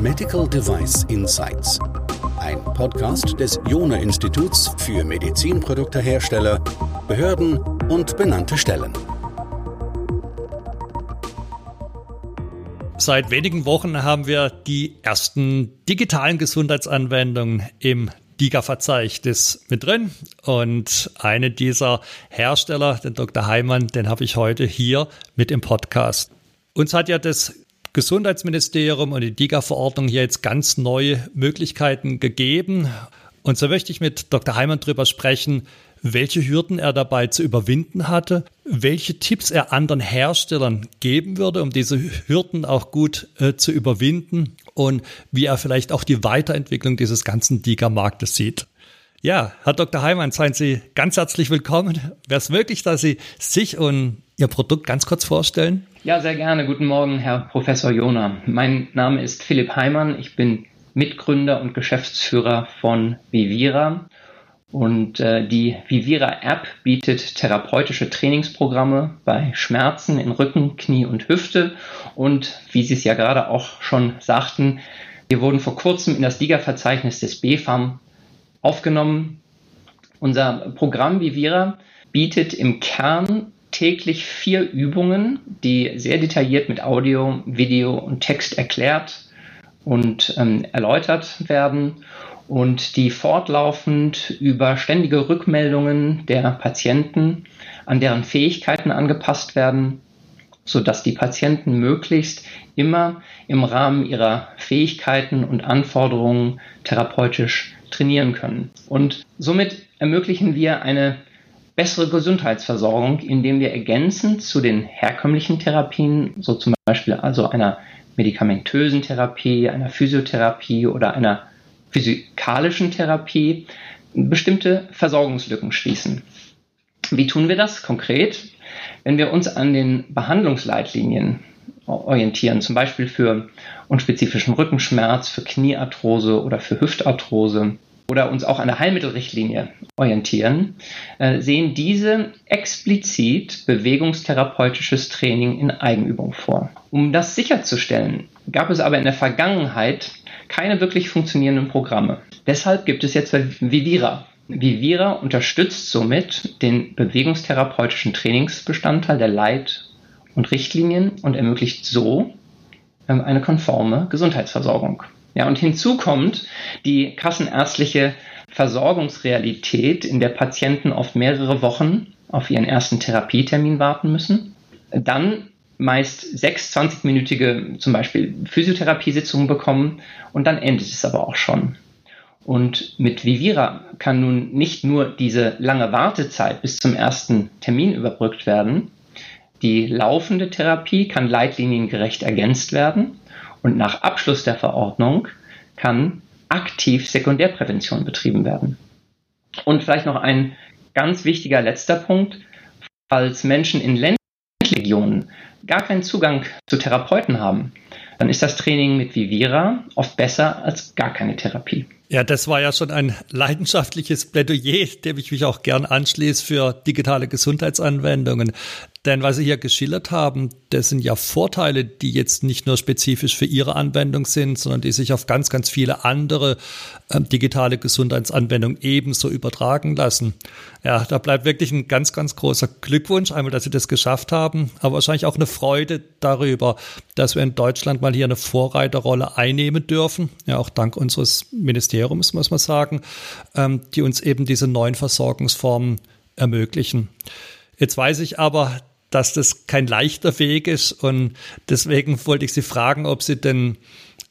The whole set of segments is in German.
Medical Device Insights. Ein Podcast des Jona Instituts für Medizinproduktehersteller, Behörden und benannte Stellen. Seit wenigen Wochen haben wir die ersten digitalen Gesundheitsanwendungen im DIGA-Verzeichnis mit drin. Und eine dieser Hersteller, den Dr. Heimann, den habe ich heute hier mit im Podcast. Uns hat ja das Gesundheitsministerium und die DIGA-Verordnung hier jetzt ganz neue Möglichkeiten gegeben. Und so möchte ich mit Dr. Heimann darüber sprechen, welche Hürden er dabei zu überwinden hatte, welche Tipps er anderen Herstellern geben würde, um diese Hürden auch gut äh, zu überwinden und wie er vielleicht auch die Weiterentwicklung dieses ganzen DIGA-Marktes sieht. Ja, Herr Dr. Heimann, seien Sie ganz herzlich willkommen. Wäre es möglich, dass Sie sich und Ihr Produkt ganz kurz vorstellen? Ja, sehr gerne. Guten Morgen, Herr Professor Jona. Mein Name ist Philipp Heimann. Ich bin Mitgründer und Geschäftsführer von Vivira. Und äh, die Vivira-App bietet therapeutische Trainingsprogramme bei Schmerzen in Rücken, Knie und Hüfte. Und wie Sie es ja gerade auch schon sagten, wir wurden vor kurzem in das Liga-Verzeichnis des BFAM aufgenommen. Unser Programm Vivira bietet im Kern täglich vier Übungen, die sehr detailliert mit Audio, Video und Text erklärt und ähm, erläutert werden und die fortlaufend über ständige Rückmeldungen der Patienten an deren Fähigkeiten angepasst werden, sodass die Patienten möglichst immer im Rahmen ihrer Fähigkeiten und Anforderungen therapeutisch trainieren können. Und somit ermöglichen wir eine bessere Gesundheitsversorgung, indem wir ergänzend zu den herkömmlichen Therapien, so zum Beispiel also einer medikamentösen Therapie, einer Physiotherapie oder einer physikalischen Therapie, bestimmte Versorgungslücken schließen. Wie tun wir das konkret? Wenn wir uns an den Behandlungsleitlinien orientieren, zum Beispiel für unspezifischen Rückenschmerz, für Kniearthrose oder für Hüftarthrose, oder uns auch an der Heilmittelrichtlinie orientieren, äh, sehen diese explizit bewegungstherapeutisches Training in Eigenübung vor. Um das sicherzustellen, gab es aber in der Vergangenheit keine wirklich funktionierenden Programme. Deshalb gibt es jetzt Vivira. Vivira unterstützt somit den bewegungstherapeutischen Trainingsbestandteil der Leit- und Richtlinien und ermöglicht so ähm, eine konforme Gesundheitsversorgung. Ja, und hinzu kommt die kassenärztliche Versorgungsrealität, in der Patienten oft mehrere Wochen auf ihren ersten Therapietermin warten müssen. Dann meist sechs 20-minütige zum Beispiel Physiotherapiesitzungen bekommen und dann endet es aber auch schon. Und mit Vivira kann nun nicht nur diese lange Wartezeit bis zum ersten Termin überbrückt werden, die laufende Therapie kann leitliniengerecht ergänzt werden und nach Abschluss der Verordnung kann aktiv Sekundärprävention betrieben werden. Und vielleicht noch ein ganz wichtiger letzter Punkt. Falls Menschen in ländlichen Regionen gar keinen Zugang zu Therapeuten haben, dann ist das Training mit Vivira oft besser als gar keine Therapie. Ja, das war ja schon ein leidenschaftliches Plädoyer, dem ich mich auch gern anschließe für digitale Gesundheitsanwendungen. Denn was Sie hier geschildert haben, das sind ja Vorteile, die jetzt nicht nur spezifisch für Ihre Anwendung sind, sondern die sich auf ganz, ganz viele andere äh, digitale Gesundheitsanwendungen ebenso übertragen lassen. Ja, da bleibt wirklich ein ganz, ganz großer Glückwunsch, einmal, dass Sie das geschafft haben, aber wahrscheinlich auch eine Freude darüber, dass wir in Deutschland mal hier eine Vorreiterrolle einnehmen dürfen. Ja, auch dank unseres Ministeriums, muss man sagen, ähm, die uns eben diese neuen Versorgungsformen ermöglichen. Jetzt weiß ich aber, dass das kein leichter Weg ist. Und deswegen wollte ich Sie fragen, ob Sie den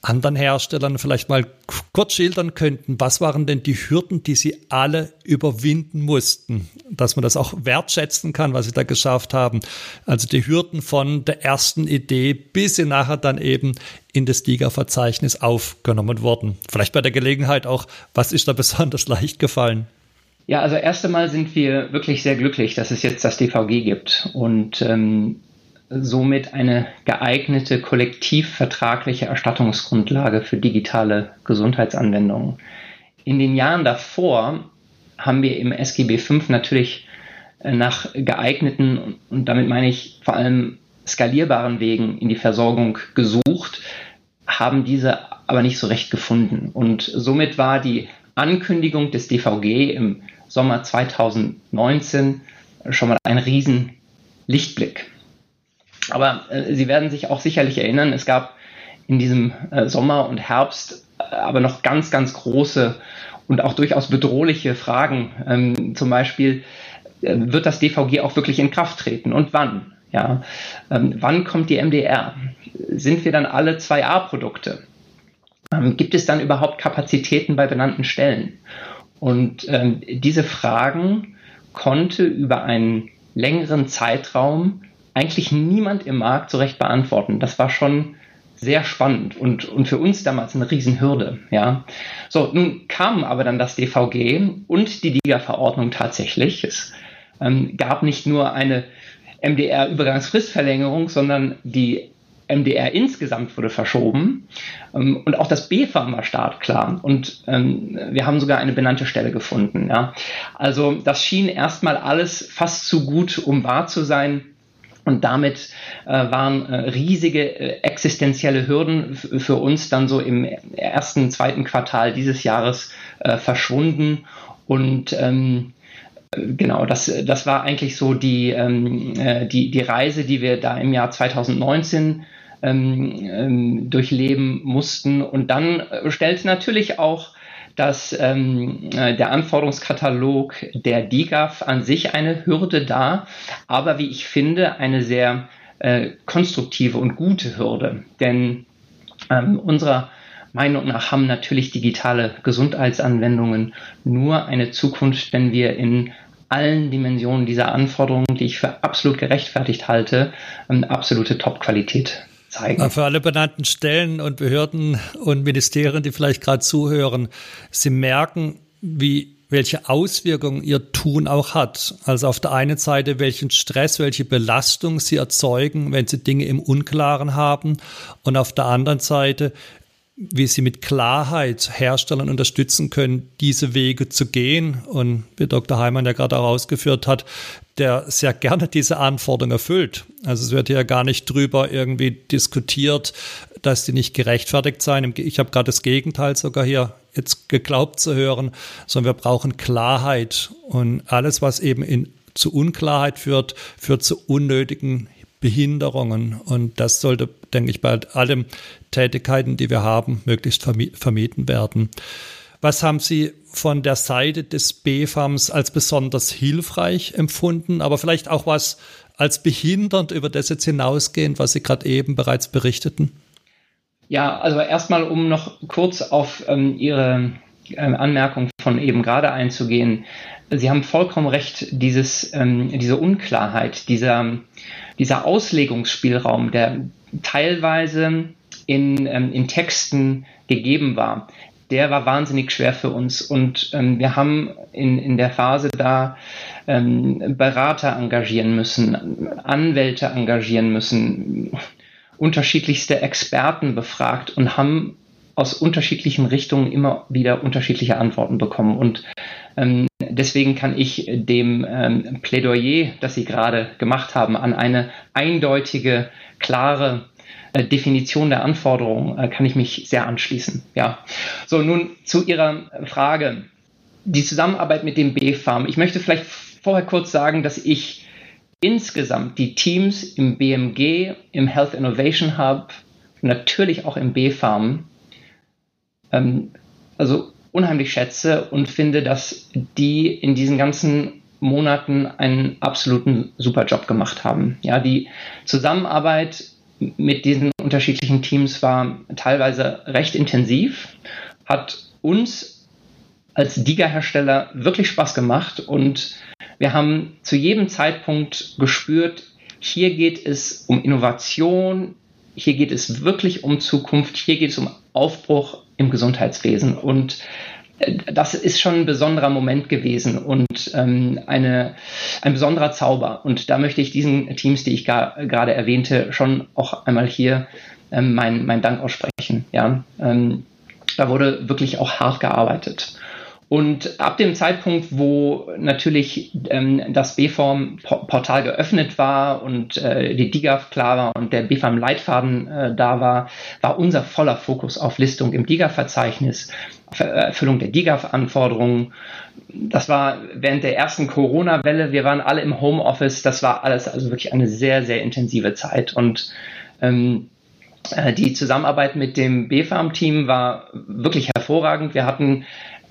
anderen Herstellern vielleicht mal kurz schildern könnten, was waren denn die Hürden, die Sie alle überwinden mussten, dass man das auch wertschätzen kann, was Sie da geschafft haben. Also die Hürden von der ersten Idee bis sie nachher dann eben in das DIGA-Verzeichnis aufgenommen wurden. Vielleicht bei der Gelegenheit auch, was ist da besonders leicht gefallen? Ja, also erst einmal sind wir wirklich sehr glücklich, dass es jetzt das DVG gibt und ähm, somit eine geeignete kollektivvertragliche Erstattungsgrundlage für digitale Gesundheitsanwendungen. In den Jahren davor haben wir im SGB V natürlich äh, nach geeigneten, und damit meine ich vor allem skalierbaren Wegen in die Versorgung gesucht, haben diese aber nicht so recht gefunden. Und somit war die Ankündigung des DVG im Sommer 2019 schon mal ein riesen Lichtblick. Aber äh, Sie werden sich auch sicherlich erinnern, es gab in diesem äh, Sommer und Herbst äh, aber noch ganz, ganz große und auch durchaus bedrohliche Fragen. Ähm, zum Beispiel, äh, wird das DVG auch wirklich in Kraft treten und wann? Ja, ähm, wann kommt die MDR? Sind wir dann alle 2A-Produkte? Ähm, gibt es dann überhaupt Kapazitäten bei benannten Stellen? Und ähm, diese Fragen konnte über einen längeren Zeitraum eigentlich niemand im Markt so recht beantworten. Das war schon sehr spannend und, und für uns damals eine Riesenhürde. Ja. So, nun kam aber dann das DVG und die DIGA-Verordnung tatsächlich. Es ähm, gab nicht nur eine MDR-Übergangsfristverlängerung, sondern die MDR insgesamt wurde verschoben ähm, und auch das BFAM war startklar und ähm, wir haben sogar eine benannte Stelle gefunden. Ja. Also das schien erstmal alles fast zu gut, um wahr zu sein. Und damit äh, waren äh, riesige äh, existenzielle Hürden für uns dann so im ersten, zweiten Quartal dieses Jahres äh, verschwunden. Und ähm, genau, das, das war eigentlich so die, ähm, äh, die, die Reise, die wir da im Jahr 2019 ähm, ähm, durchleben mussten. Und dann äh, stellte natürlich auch dass ähm, äh, der Anforderungskatalog der DIGAF an sich eine Hürde dar, aber wie ich finde, eine sehr äh, konstruktive und gute Hürde. Denn ähm, unserer Meinung nach haben natürlich digitale Gesundheitsanwendungen nur eine Zukunft, wenn wir in allen Dimensionen dieser Anforderungen, die ich für absolut gerechtfertigt halte, ähm, absolute Top-Qualität zeigen. Für alle benannten Stellen und Behörden und Ministerien, die vielleicht gerade zuhören, Sie merken, wie welche Auswirkungen ihr Tun auch hat. Also auf der einen Seite, welchen Stress, welche Belastung sie erzeugen, wenn sie Dinge im Unklaren haben. Und auf der anderen Seite, wie sie mit Klarheit Herstellern unterstützen können, diese Wege zu gehen. Und wie Dr. Heimann ja gerade auch ausgeführt hat, der sehr gerne diese Anforderungen erfüllt. Also es wird hier gar nicht drüber irgendwie diskutiert, dass die nicht gerechtfertigt seien. Ich habe gerade das Gegenteil sogar hier jetzt geglaubt zu hören, sondern wir brauchen Klarheit. Und alles, was eben in, zu Unklarheit führt, führt zu unnötigen Behinderungen. Und das sollte, denke ich, bei allen Tätigkeiten, die wir haben, möglichst vermieden werden. Was haben Sie von der Seite des BFAMs als besonders hilfreich empfunden, aber vielleicht auch was als behindernd über das jetzt hinausgehend, was Sie gerade eben bereits berichteten? Ja, also erstmal, um noch kurz auf ähm, Ihre ähm, Anmerkung von eben gerade einzugehen. Sie haben vollkommen recht, dieses, ähm, diese Unklarheit, dieser, dieser Auslegungsspielraum, der teilweise in, ähm, in Texten gegeben war, der war wahnsinnig schwer für uns. Und ähm, wir haben in, in der Phase da ähm, Berater engagieren müssen, Anwälte engagieren müssen, unterschiedlichste Experten befragt und haben aus unterschiedlichen Richtungen immer wieder unterschiedliche Antworten bekommen. Und ähm, deswegen kann ich dem ähm, Plädoyer, das Sie gerade gemacht haben, an eine eindeutige, klare Definition der Anforderungen äh, kann ich mich sehr anschließen. Ja. So, nun zu Ihrer Frage. Die Zusammenarbeit mit dem B-Farm. Ich möchte vielleicht vorher kurz sagen, dass ich insgesamt die Teams im BMG, im Health Innovation Hub, natürlich auch im B-Farm, ähm, also unheimlich schätze und finde, dass die in diesen ganzen Monaten einen absoluten super Job gemacht haben. Ja, die Zusammenarbeit mit diesen unterschiedlichen Teams war teilweise recht intensiv, hat uns als Diga-Hersteller wirklich Spaß gemacht und wir haben zu jedem Zeitpunkt gespürt, hier geht es um Innovation, hier geht es wirklich um Zukunft, hier geht es um Aufbruch im Gesundheitswesen und das ist schon ein besonderer Moment gewesen und ähm, eine, ein besonderer Zauber. Und da möchte ich diesen Teams, die ich gerade erwähnte, schon auch einmal hier ähm, meinen mein Dank aussprechen. Ja? Ähm, da wurde wirklich auch hart gearbeitet. Und ab dem Zeitpunkt, wo natürlich ähm, das BFORM-Portal geöffnet war und äh, die DIGAF klar war und der BFAM-Leitfaden äh, da war, war unser voller Fokus auf Listung im DIGAF-Verzeichnis, Erfüllung der DIGAF-Anforderungen. Das war während der ersten Corona-Welle, wir waren alle im Homeoffice, das war alles also wirklich eine sehr, sehr intensive Zeit. Und ähm, äh, die Zusammenarbeit mit dem BFAM-Team war wirklich hervorragend. Wir hatten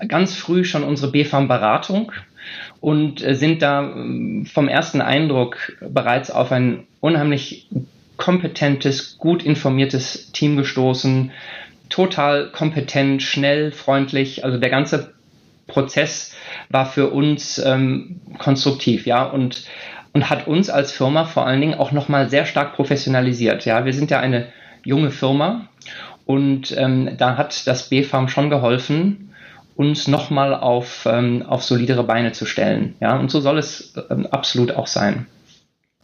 ganz früh schon unsere BFAM-Beratung und äh, sind da ähm, vom ersten Eindruck bereits auf ein unheimlich kompetentes, gut informiertes Team gestoßen. Total kompetent, schnell, freundlich. Also der ganze Prozess war für uns ähm, konstruktiv, ja, und, und hat uns als Firma vor allen Dingen auch nochmal sehr stark professionalisiert. Ja, wir sind ja eine junge Firma und ähm, da hat das BFAM schon geholfen, uns nochmal auf, ähm, auf solidere Beine zu stellen. Ja, und so soll es ähm, absolut auch sein.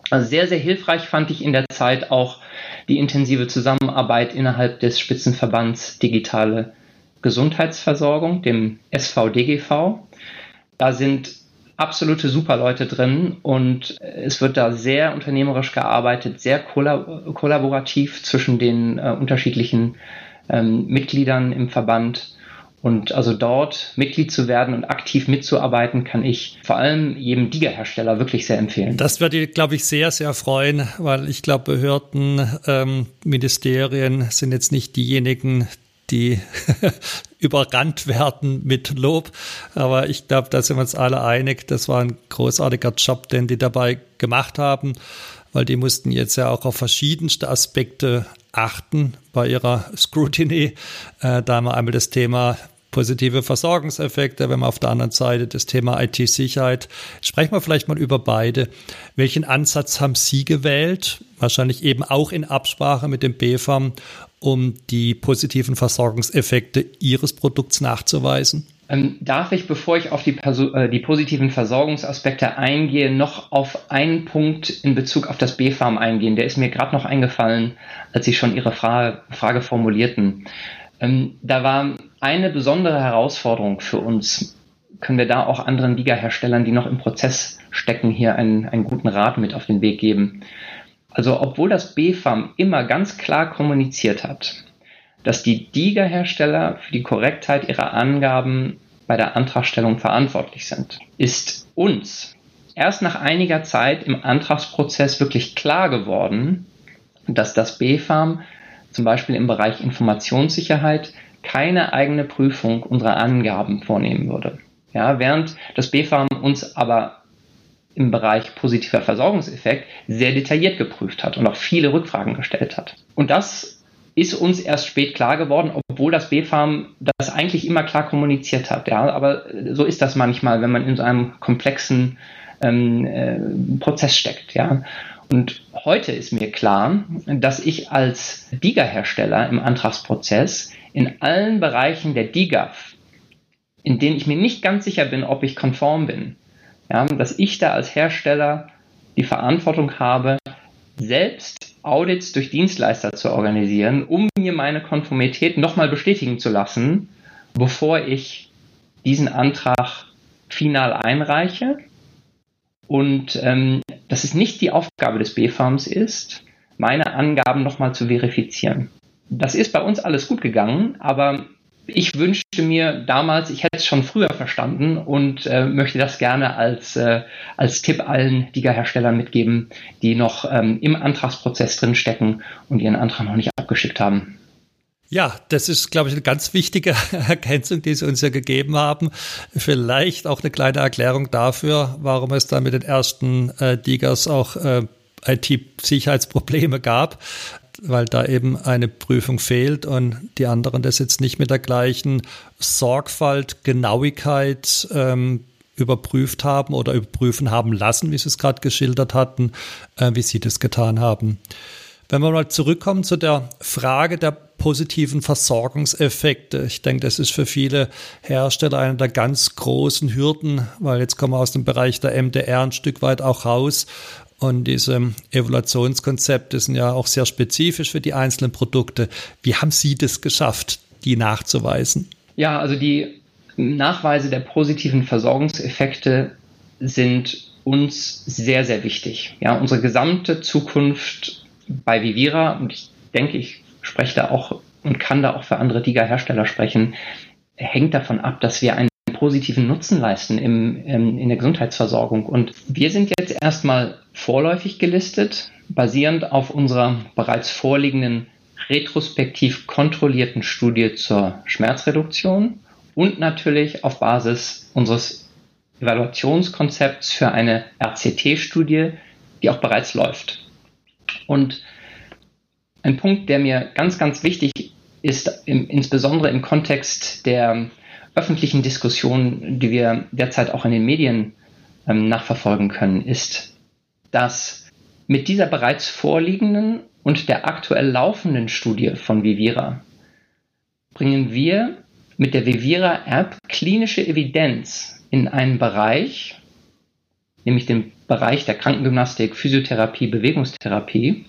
Also sehr, sehr hilfreich fand ich in der Zeit auch die intensive Zusammenarbeit innerhalb des Spitzenverbands Digitale Gesundheitsversorgung, dem SVDGV. Da sind absolute Superleute drin und es wird da sehr unternehmerisch gearbeitet, sehr kollaborativ zwischen den äh, unterschiedlichen ähm, Mitgliedern im Verband. Und also dort Mitglied zu werden und aktiv mitzuarbeiten, kann ich vor allem jedem Diga-Hersteller wirklich sehr empfehlen. Das würde, glaube ich, sehr, sehr freuen, weil ich glaube, Behörden, ähm, Ministerien sind jetzt nicht diejenigen, die überrannt werden mit Lob. Aber ich glaube, da sind wir uns alle einig. Das war ein großartiger Job, den die dabei gemacht haben, weil die mussten jetzt ja auch auf verschiedenste Aspekte achten bei ihrer Scrutiny. Äh, da haben wir einmal das Thema positive Versorgungseffekte, wenn man auf der anderen Seite das Thema IT-Sicherheit. Sprechen wir vielleicht mal über beide. Welchen Ansatz haben Sie gewählt? Wahrscheinlich eben auch in Absprache mit dem BFAM, um die positiven Versorgungseffekte Ihres Produkts nachzuweisen? Ähm, darf ich, bevor ich auf die, äh, die, positiven Versorgungsaspekte eingehe, noch auf einen Punkt in Bezug auf das BFAM eingehen? Der ist mir gerade noch eingefallen, als Sie schon Ihre Frage, Frage formulierten. Ähm, da war eine besondere Herausforderung für uns. Können wir da auch anderen Liga-Herstellern, die noch im Prozess stecken, hier einen, einen guten Rat mit auf den Weg geben? Also, obwohl das BFAM immer ganz klar kommuniziert hat, dass die DIGA-Hersteller für die Korrektheit ihrer Angaben bei der Antragstellung verantwortlich sind, ist uns erst nach einiger Zeit im Antragsprozess wirklich klar geworden, dass das BFAM zum Beispiel im Bereich Informationssicherheit keine eigene Prüfung unserer Angaben vornehmen würde. Ja, während das BfArM uns aber im Bereich positiver Versorgungseffekt sehr detailliert geprüft hat und auch viele Rückfragen gestellt hat. Und das ist uns erst spät klar geworden, obwohl das BfArM das eigentlich immer klar kommuniziert hat. Ja, aber so ist das manchmal, wenn man in so einem komplexen ähm, äh, Prozess steckt. Ja. Und heute ist mir klar, dass ich als DIGA-Hersteller im Antragsprozess in allen Bereichen der DIGAF, in denen ich mir nicht ganz sicher bin, ob ich konform bin, ja, dass ich da als Hersteller die Verantwortung habe, selbst Audits durch Dienstleister zu organisieren, um mir meine Konformität nochmal bestätigen zu lassen, bevor ich diesen Antrag final einreiche und ähm, dass es nicht die Aufgabe des B-Farms ist, meine Angaben nochmal zu verifizieren. Das ist bei uns alles gut gegangen, aber ich wünschte mir damals, ich hätte es schon früher verstanden und äh, möchte das gerne als, äh, als Tipp allen Liga-Herstellern mitgeben, die noch ähm, im Antragsprozess drinstecken und ihren Antrag noch nicht abgeschickt haben. Ja, das ist, glaube ich, eine ganz wichtige Ergänzung, die Sie uns ja gegeben haben. Vielleicht auch eine kleine Erklärung dafür, warum es da mit den ersten äh, Digas auch äh, IT-Sicherheitsprobleme gab, weil da eben eine Prüfung fehlt und die anderen das jetzt nicht mit der gleichen Sorgfalt, Genauigkeit ähm, überprüft haben oder überprüfen haben lassen, wie Sie es gerade geschildert hatten, äh, wie Sie das getan haben. Wenn wir mal zurückkommen zu der Frage der positiven Versorgungseffekte. Ich denke, das ist für viele Hersteller eine der ganz großen Hürden, weil jetzt kommen wir aus dem Bereich der MDR ein Stück weit auch raus. Und diese Evaluationskonzepte sind ja auch sehr spezifisch für die einzelnen Produkte. Wie haben Sie das geschafft, die nachzuweisen? Ja, also die Nachweise der positiven Versorgungseffekte sind uns sehr, sehr wichtig. Ja, unsere gesamte Zukunft bei Vivira, und ich denke, ich spreche da auch und kann da auch für andere DIGA-Hersteller sprechen, hängt davon ab, dass wir einen positiven Nutzen leisten im, im, in der Gesundheitsversorgung. Und wir sind jetzt erstmal vorläufig gelistet, basierend auf unserer bereits vorliegenden retrospektiv kontrollierten Studie zur Schmerzreduktion und natürlich auf Basis unseres Evaluationskonzepts für eine RCT-Studie, die auch bereits läuft. Und ein Punkt, der mir ganz, ganz wichtig ist, im, insbesondere im Kontext der öffentlichen Diskussion, die wir derzeit auch in den Medien ähm, nachverfolgen können, ist, dass mit dieser bereits vorliegenden und der aktuell laufenden Studie von Vivira bringen wir mit der Vivira-App klinische Evidenz in einen Bereich, nämlich den Bereich der Krankengymnastik, Physiotherapie, Bewegungstherapie,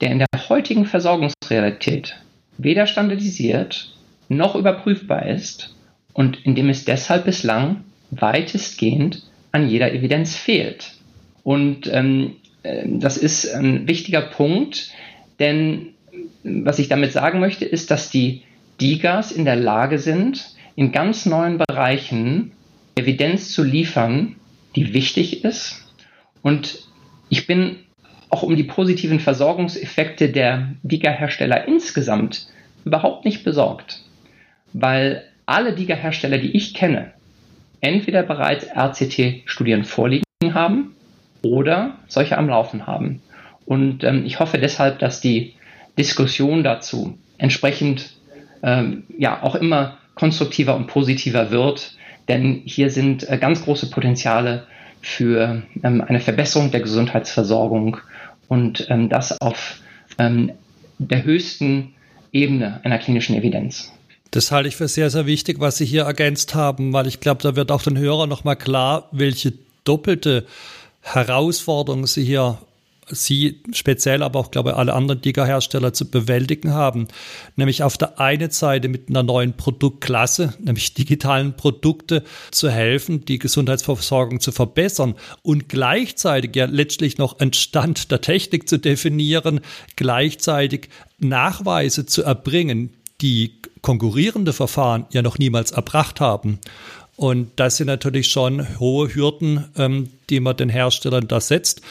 der in der heutigen Versorgungsrealität weder standardisiert noch überprüfbar ist und in dem es deshalb bislang weitestgehend an jeder Evidenz fehlt. Und ähm, äh, das ist ein wichtiger Punkt, denn was ich damit sagen möchte, ist, dass die DIGAs in der Lage sind, in ganz neuen Bereichen Evidenz zu liefern, die wichtig ist. Und ich bin auch um die positiven Versorgungseffekte der DIGA-Hersteller insgesamt überhaupt nicht besorgt, weil alle DIGA-Hersteller, die ich kenne, entweder bereits RCT-Studien vorliegen haben oder solche am Laufen haben. Und ähm, ich hoffe deshalb, dass die Diskussion dazu entsprechend ähm, ja auch immer konstruktiver und positiver wird, denn hier sind äh, ganz große Potenziale für ähm, eine Verbesserung der Gesundheitsversorgung und ähm, das auf ähm, der höchsten Ebene einer klinischen Evidenz. Das halte ich für sehr, sehr wichtig, was Sie hier ergänzt haben, weil ich glaube, da wird auch den Hörern nochmal klar, welche doppelte Herausforderung Sie hier Sie speziell, aber auch, glaube ich, alle anderen Digger-Hersteller zu bewältigen haben. Nämlich auf der einen Seite mit einer neuen Produktklasse, nämlich digitalen Produkte zu helfen, die Gesundheitsversorgung zu verbessern und gleichzeitig ja letztlich noch einen Stand der Technik zu definieren, gleichzeitig Nachweise zu erbringen, die konkurrierende Verfahren ja noch niemals erbracht haben. Und das sind natürlich schon hohe Hürden, ähm, die man den Herstellern da setzt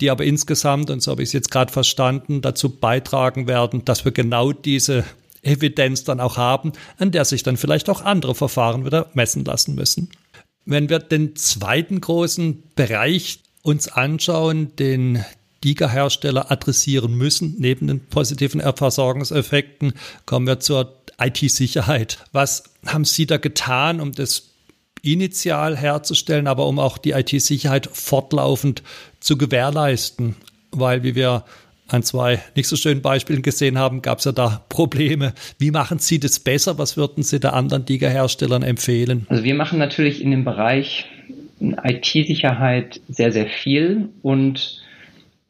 die aber insgesamt, und so habe ich es jetzt gerade verstanden, dazu beitragen werden, dass wir genau diese Evidenz dann auch haben, an der sich dann vielleicht auch andere Verfahren wieder messen lassen müssen. Wenn wir den zweiten großen Bereich uns anschauen, den DIGA-Hersteller adressieren müssen, neben den positiven Versorgungseffekten, kommen wir zur IT-Sicherheit. Was haben Sie da getan, um das initial herzustellen, aber um auch die IT-Sicherheit fortlaufend zu gewährleisten. Weil, wie wir an zwei nicht so schönen Beispielen gesehen haben, gab es ja da Probleme. Wie machen Sie das besser? Was würden Sie der anderen Liga-Herstellern empfehlen? Also wir machen natürlich in dem Bereich IT-Sicherheit sehr, sehr viel und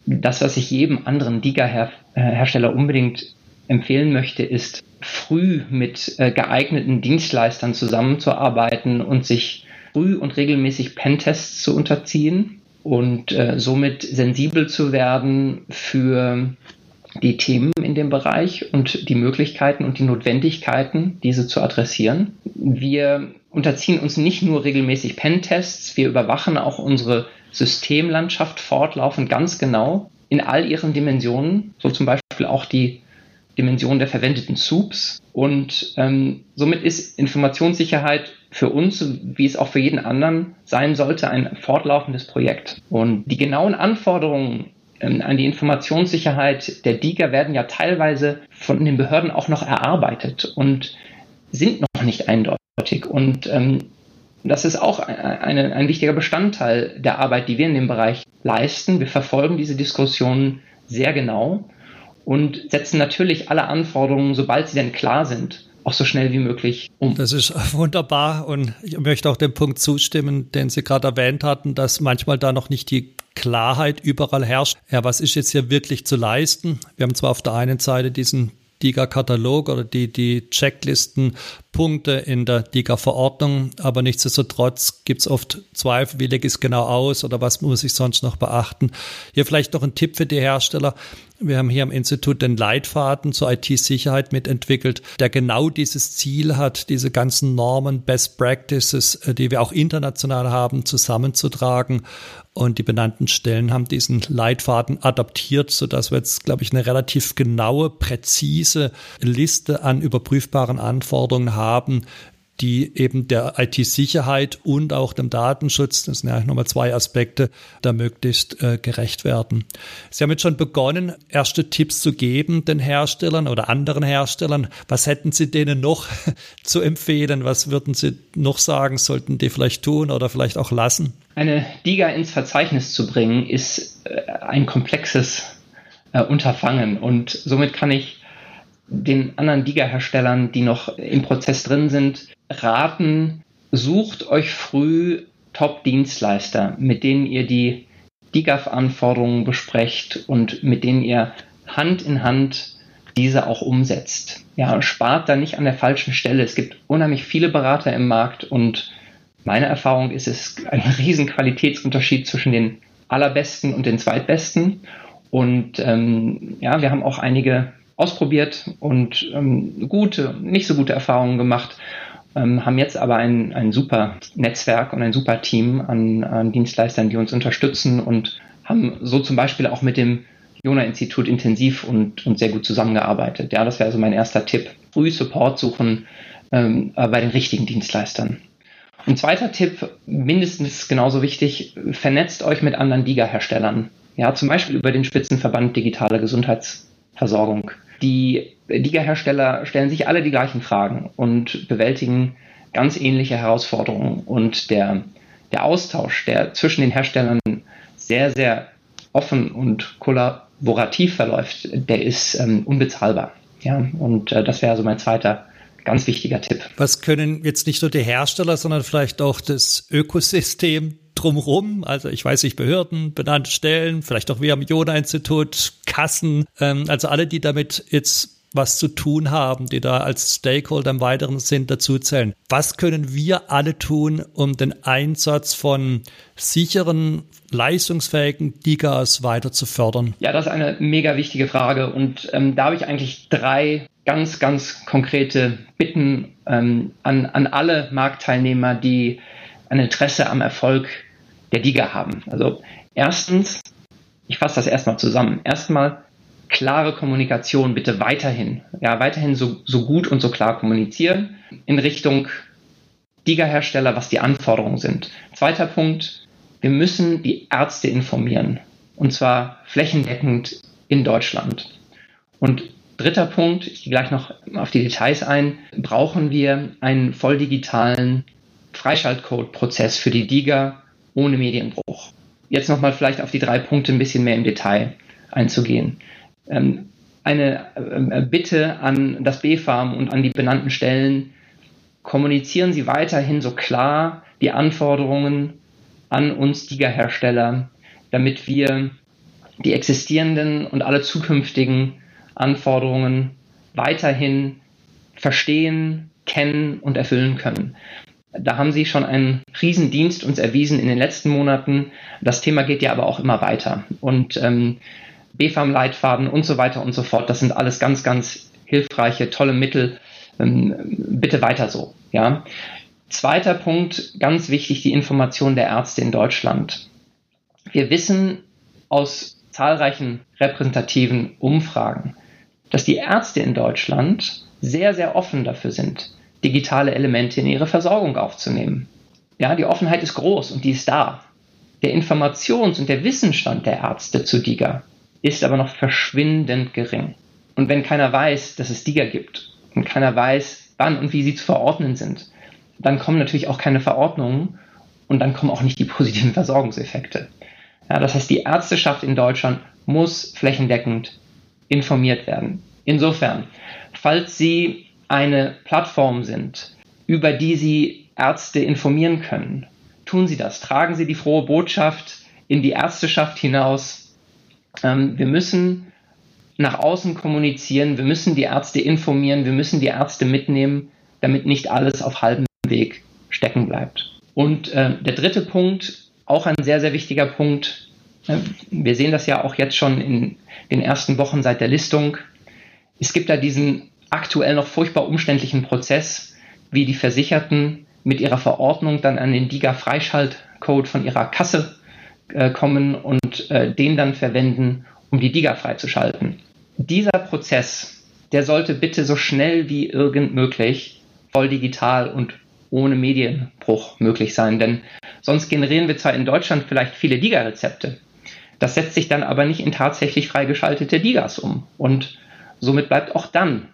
das, was ich jedem anderen Liga-Hersteller unbedingt empfehlen möchte, ist früh mit äh, geeigneten Dienstleistern zusammenzuarbeiten und sich früh und regelmäßig Pentests zu unterziehen und äh, somit sensibel zu werden für die Themen in dem Bereich und die Möglichkeiten und die Notwendigkeiten, diese zu adressieren. Wir unterziehen uns nicht nur regelmäßig Pentests, wir überwachen auch unsere Systemlandschaft fortlaufend ganz genau in all ihren Dimensionen, so zum Beispiel auch die Dimension der verwendeten Soups. Und ähm, somit ist Informationssicherheit für uns, wie es auch für jeden anderen sein sollte, ein fortlaufendes Projekt. Und die genauen Anforderungen ähm, an die Informationssicherheit der DIGA werden ja teilweise von den Behörden auch noch erarbeitet und sind noch nicht eindeutig. Und ähm, das ist auch eine, ein wichtiger Bestandteil der Arbeit, die wir in dem Bereich leisten. Wir verfolgen diese Diskussionen sehr genau und setzen natürlich alle Anforderungen, sobald sie denn klar sind, auch so schnell wie möglich um. Das ist wunderbar und ich möchte auch dem Punkt zustimmen, den Sie gerade erwähnt hatten, dass manchmal da noch nicht die Klarheit überall herrscht. Ja, was ist jetzt hier wirklich zu leisten? Wir haben zwar auf der einen Seite diesen DIGA-Katalog oder die, die Checklistenpunkte in der DIGA-Verordnung, aber nichtsdestotrotz gibt es oft Zweifel, wie lege ich es genau aus oder was muss ich sonst noch beachten. Hier vielleicht noch ein Tipp für die Hersteller. Wir haben hier am Institut den Leitfaden zur IT-Sicherheit mitentwickelt, der genau dieses Ziel hat, diese ganzen Normen, Best Practices, äh, die wir auch international haben, zusammenzutragen. Und die benannten Stellen haben diesen Leitfaden adaptiert, sodass wir jetzt, glaube ich, eine relativ genaue, präzise Liste an überprüfbaren Anforderungen haben, die eben der IT-Sicherheit und auch dem Datenschutz, das sind ja nochmal zwei Aspekte, da möglichst äh, gerecht werden. Sie haben jetzt schon begonnen, erste Tipps zu geben den Herstellern oder anderen Herstellern. Was hätten Sie denen noch zu empfehlen? Was würden Sie noch sagen, sollten die vielleicht tun oder vielleicht auch lassen? Eine DIGA ins Verzeichnis zu bringen, ist äh, ein komplexes äh, Unterfangen und somit kann ich den anderen DIGA-Herstellern, die noch im Prozess drin sind, raten, sucht euch früh Top-Dienstleister, mit denen ihr die DIGAF-Anforderungen besprecht und mit denen ihr Hand in Hand diese auch umsetzt. Ja, spart da nicht an der falschen Stelle. Es gibt unheimlich viele Berater im Markt und meine Erfahrung ist, es ist ein riesen Qualitätsunterschied zwischen den allerbesten und den zweitbesten. Und ähm, ja, wir haben auch einige ausprobiert und ähm, gute, nicht so gute Erfahrungen gemacht, ähm, haben jetzt aber ein, ein super Netzwerk und ein super Team an, an Dienstleistern, die uns unterstützen und haben so zum Beispiel auch mit dem Jona-Institut intensiv und, und sehr gut zusammengearbeitet. Ja, das wäre also mein erster Tipp. Früh Support suchen ähm, bei den richtigen Dienstleistern. Und zweiter Tipp, mindestens genauso wichtig, vernetzt euch mit anderen DIGA-Herstellern. Ja, zum Beispiel über den Spitzenverband Digitale Gesundheitsversorgung. Die Liga-Hersteller stellen sich alle die gleichen Fragen und bewältigen ganz ähnliche Herausforderungen. Und der, der Austausch, der zwischen den Herstellern sehr, sehr offen und kollaborativ verläuft, der ist ähm, unbezahlbar. Ja, und äh, das wäre also mein zweiter ganz wichtiger Tipp. Was können jetzt nicht nur die Hersteller, sondern vielleicht auch das Ökosystem drumherum, also ich weiß nicht, Behörden, benannte Stellen, vielleicht auch wir am Jona-Institut, Kassen, ähm, also alle, die damit jetzt was zu tun haben, die da als Stakeholder im weiteren Sinn dazuzählen. Was können wir alle tun, um den Einsatz von sicheren, leistungsfähigen Digas weiter zu fördern? Ja, das ist eine mega wichtige Frage und ähm, da habe ich eigentlich drei ganz, ganz konkrete Bitten ähm, an, an alle Marktteilnehmer, die ein Interesse am Erfolg der Liga haben. Also erstens, ich fasse das erstmal zusammen. Erstmal klare Kommunikation bitte weiterhin. Ja, weiterhin so, so gut und so klar kommunizieren in Richtung Liga-Hersteller, was die Anforderungen sind. Zweiter Punkt, wir müssen die Ärzte informieren. Und zwar flächendeckend in Deutschland. Und dritter Punkt, ich gehe gleich noch auf die Details ein, brauchen wir einen voll digitalen Freischaltcode-Prozess für die DIGA ohne Medienbruch. Jetzt nochmal vielleicht auf die drei Punkte ein bisschen mehr im Detail einzugehen. Ähm, eine äh, Bitte an das BFARM und an die benannten Stellen, kommunizieren Sie weiterhin so klar die Anforderungen an uns DIGA-Hersteller, damit wir die existierenden und alle zukünftigen Anforderungen weiterhin verstehen, kennen und erfüllen können. Da haben Sie schon einen Riesendienst uns erwiesen in den letzten Monaten. Das Thema geht ja aber auch immer weiter. Und ähm, BFAM-Leitfaden und so weiter und so fort, das sind alles ganz, ganz hilfreiche, tolle Mittel. Ähm, bitte weiter so. Ja. Zweiter Punkt, ganz wichtig, die Information der Ärzte in Deutschland. Wir wissen aus zahlreichen repräsentativen Umfragen, dass die Ärzte in Deutschland sehr, sehr offen dafür sind, digitale Elemente in ihre Versorgung aufzunehmen. Ja, die Offenheit ist groß und die ist da. Der Informations- und der Wissensstand der Ärzte zu DIGA ist aber noch verschwindend gering. Und wenn keiner weiß, dass es DIGA gibt und keiner weiß, wann und wie sie zu verordnen sind, dann kommen natürlich auch keine Verordnungen und dann kommen auch nicht die positiven Versorgungseffekte. Ja, das heißt, die Ärzteschaft in Deutschland muss flächendeckend informiert werden. Insofern, falls Sie eine Plattform sind, über die Sie Ärzte informieren können. Tun Sie das. Tragen Sie die frohe Botschaft in die Ärzteschaft hinaus. Ähm, wir müssen nach außen kommunizieren, wir müssen die Ärzte informieren, wir müssen die Ärzte mitnehmen, damit nicht alles auf halbem Weg stecken bleibt. Und äh, der dritte Punkt, auch ein sehr, sehr wichtiger Punkt, äh, wir sehen das ja auch jetzt schon in den ersten Wochen seit der Listung. Es gibt da diesen aktuell noch furchtbar umständlichen Prozess, wie die Versicherten mit ihrer Verordnung dann an den DIGA-Freischaltcode von ihrer Kasse äh, kommen und äh, den dann verwenden, um die DIGA freizuschalten. Dieser Prozess, der sollte bitte so schnell wie irgend möglich voll digital und ohne Medienbruch möglich sein, denn sonst generieren wir zwar in Deutschland vielleicht viele DIGA-Rezepte, das setzt sich dann aber nicht in tatsächlich freigeschaltete DIGAs um und somit bleibt auch dann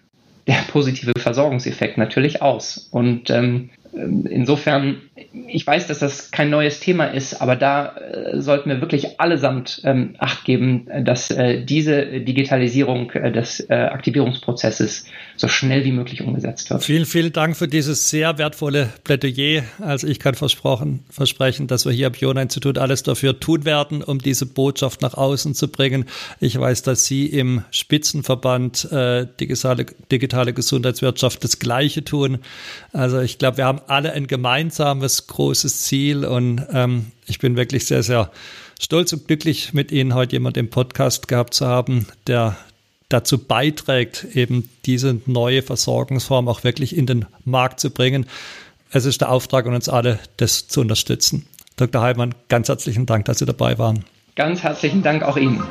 der positive Versorgungseffekt natürlich aus. Und ähm, insofern, ich weiß, dass das kein neues Thema ist, aber da äh, sollten wir wirklich allesamt ähm, Acht geben, dass äh, diese Digitalisierung äh, des äh, Aktivierungsprozesses so schnell wie möglich umgesetzt wird. Vielen, vielen Dank für dieses sehr wertvolle Plädoyer. Also ich kann versprochen, versprechen, dass wir hier am Jona-Institut alles dafür tun werden, um diese Botschaft nach außen zu bringen. Ich weiß, dass Sie im Spitzenverband äh, digitale, digitale Gesundheitswirtschaft das Gleiche tun. Also ich glaube, wir haben alle ein gemeinsames großes Ziel und ähm, ich bin wirklich sehr, sehr stolz und glücklich, mit Ihnen heute jemand im Podcast gehabt zu haben, der dazu beiträgt, eben diese neue Versorgungsform auch wirklich in den Markt zu bringen. Es ist der Auftrag an uns alle, das zu unterstützen. Dr. Heimann, ganz herzlichen Dank, dass Sie dabei waren. Ganz herzlichen Dank auch Ihnen.